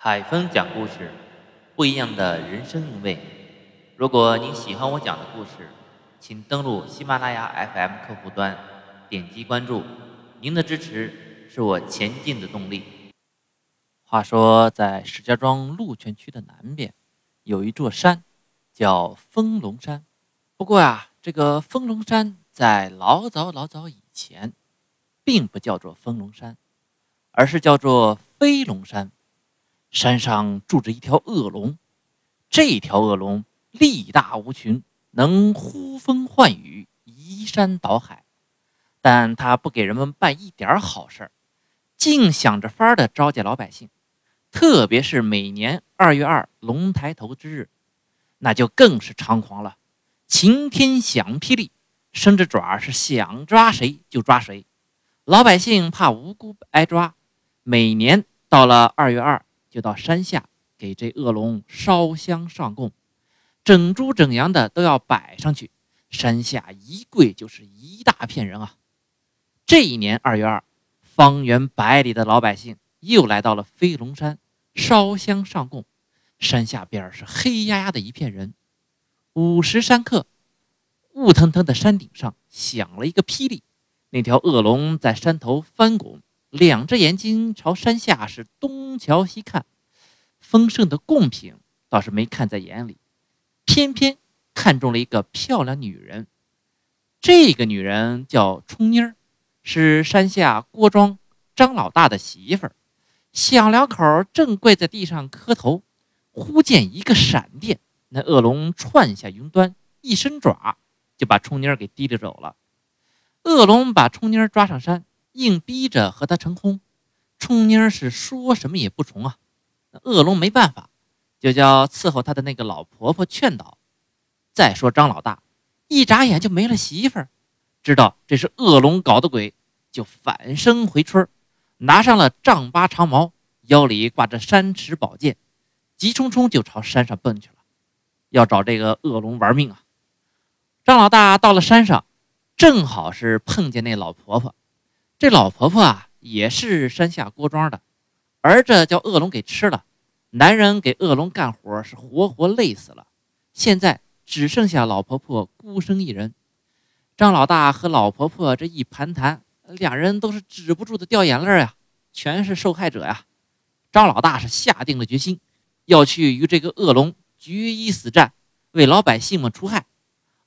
海峰讲故事，不一样的人生韵味。如果您喜欢我讲的故事，请登录喜马拉雅 FM 客户端，点击关注。您的支持是我前进的动力。话说，在石家庄鹿泉区的南边，有一座山，叫丰隆山。不过啊，这个丰隆山在老早老早以前，并不叫做丰隆山，而是叫做飞龙山。山上住着一条恶龙，这条恶龙力大无穷，能呼风唤雨、移山倒海，但他不给人们办一点好事儿，净想着法儿的招架老百姓。特别是每年二月二龙抬头之日，那就更是猖狂了，晴天响霹雳，伸着爪是想抓谁就抓谁。老百姓怕无辜挨抓，每年到了二月二。就到山下给这恶龙烧香上供，整猪整羊的都要摆上去。山下一跪就是一大片人啊！这一年二月二，方圆百里的老百姓又来到了飞龙山烧香上供。山下边是黑压压的一片人。午时三刻，雾腾腾的山顶上响了一个霹雳，那条恶龙在山头翻滚。两只眼睛朝山下是东瞧西看，丰盛的贡品倒是没看在眼里，偏偏看中了一个漂亮女人。这个女人叫冲妮儿，是山下郭庄张老大的媳妇儿。小两口正跪在地上磕头，忽见一个闪电，那恶龙窜下云端，一伸爪就把冲妮儿给提溜走了。恶龙把冲妮儿抓上山。硬逼着和他成婚，冲妮儿是说什么也不从啊。那恶龙没办法，就叫伺候他的那个老婆婆劝导。再说张老大，一眨眼就没了媳妇儿，知道这是恶龙搞的鬼，就反身回村，拿上了丈八长矛，腰里挂着山尺宝剑，急冲冲就朝山上奔去了，要找这个恶龙玩命啊。张老大到了山上，正好是碰见那老婆婆。这老婆婆啊，也是山下郭庄的，儿子叫恶龙给吃了，男人给恶龙干活是活活累死了，现在只剩下老婆婆孤身一人。张老大和老婆婆这一盘谈，两人都是止不住的掉眼泪呀，全是受害者呀。张老大是下定了决心，要去与这个恶龙决一死战，为老百姓们除害。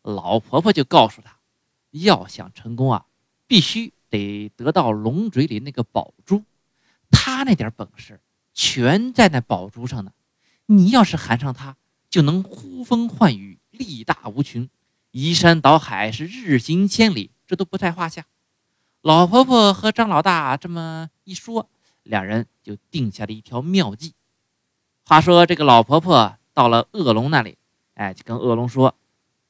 老婆婆就告诉他，要想成功啊，必须。得得到龙嘴里那个宝珠，他那点本事全在那宝珠上呢。你要是含上它，就能呼风唤雨，力大无穷，移山倒海，是日行千里，这都不在话下。老婆婆和张老大这么一说，两人就定下了一条妙计。话说这个老婆婆到了恶龙那里，哎，就跟恶龙说，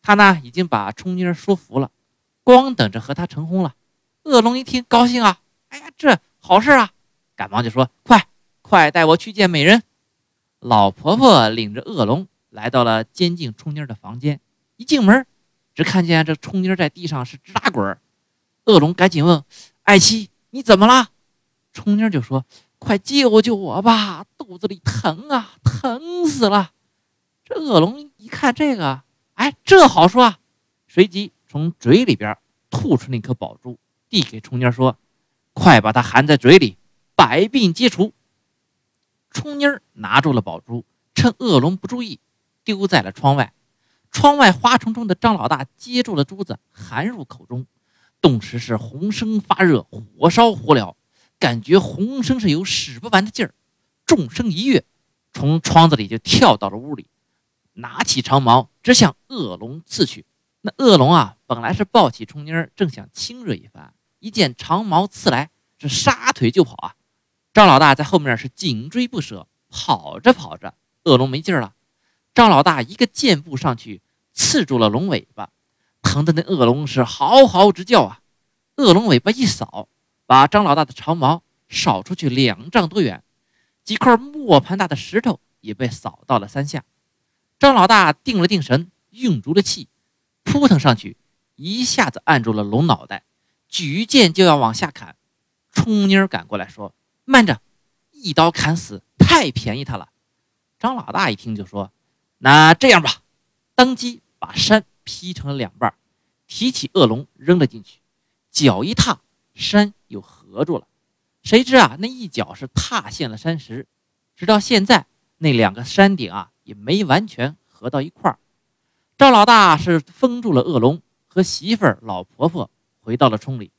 他呢已经把冲妮说服了，光等着和他成婚了。恶龙一听，高兴啊！哎呀，这好事啊！赶忙就说：“快，快带我去见美人。”老婆婆领着恶龙来到了监禁冲妮的房间。一进门，只看见这冲妮在地上是直打滚。恶龙赶紧问：“爱妻，你怎么了？”冲妮就说：“快救救我吧，肚子里疼啊，疼死了！”这恶龙一看这个，哎，这好说啊，随即从嘴里边吐出那颗宝珠。递给冲妮儿说：“快把它含在嘴里，百病皆除。”冲妮儿拿住了宝珠，趁恶龙不注意，丢在了窗外。窗外花丛中的张老大接住了珠子，含入口中，顿时是浑身发热，火烧火燎，感觉浑身是有使不完的劲儿。纵身一跃，从窗子里就跳到了屋里，拿起长矛直向恶龙刺去。那恶龙啊，本来是抱起冲妮儿，正想亲热一番。一见长矛刺来，是撒腿就跑啊！张老大在后面是紧追不舍，跑着跑着，恶龙没劲了。张老大一个箭步上去，刺住了龙尾巴，疼的那恶龙是嚎嚎直叫啊！恶龙尾巴一扫，把张老大的长矛扫出去两丈多远，几块磨盘大的石头也被扫到了山下。张老大定了定神，运足了气，扑腾上去，一下子按住了龙脑袋。举剑就要往下砍，冲妮儿赶过来说：“慢着，一刀砍死太便宜他了。张老大一听就说：“那这样吧，当即把山劈成了两半，提起恶龙扔了进去，脚一踏，山又合住了。谁知啊，那一脚是踏陷了山石，直到现在，那两个山顶啊也没完全合到一块儿。赵老大是封住了恶龙，和媳妇儿、老婆婆回到了村里，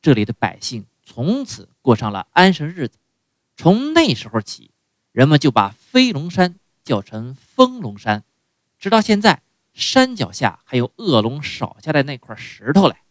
这里的百姓从此过上了安生日子。从那时候起，人们就把飞龙山叫成风龙山，直到现在，山脚下还有恶龙少下的那块石头来。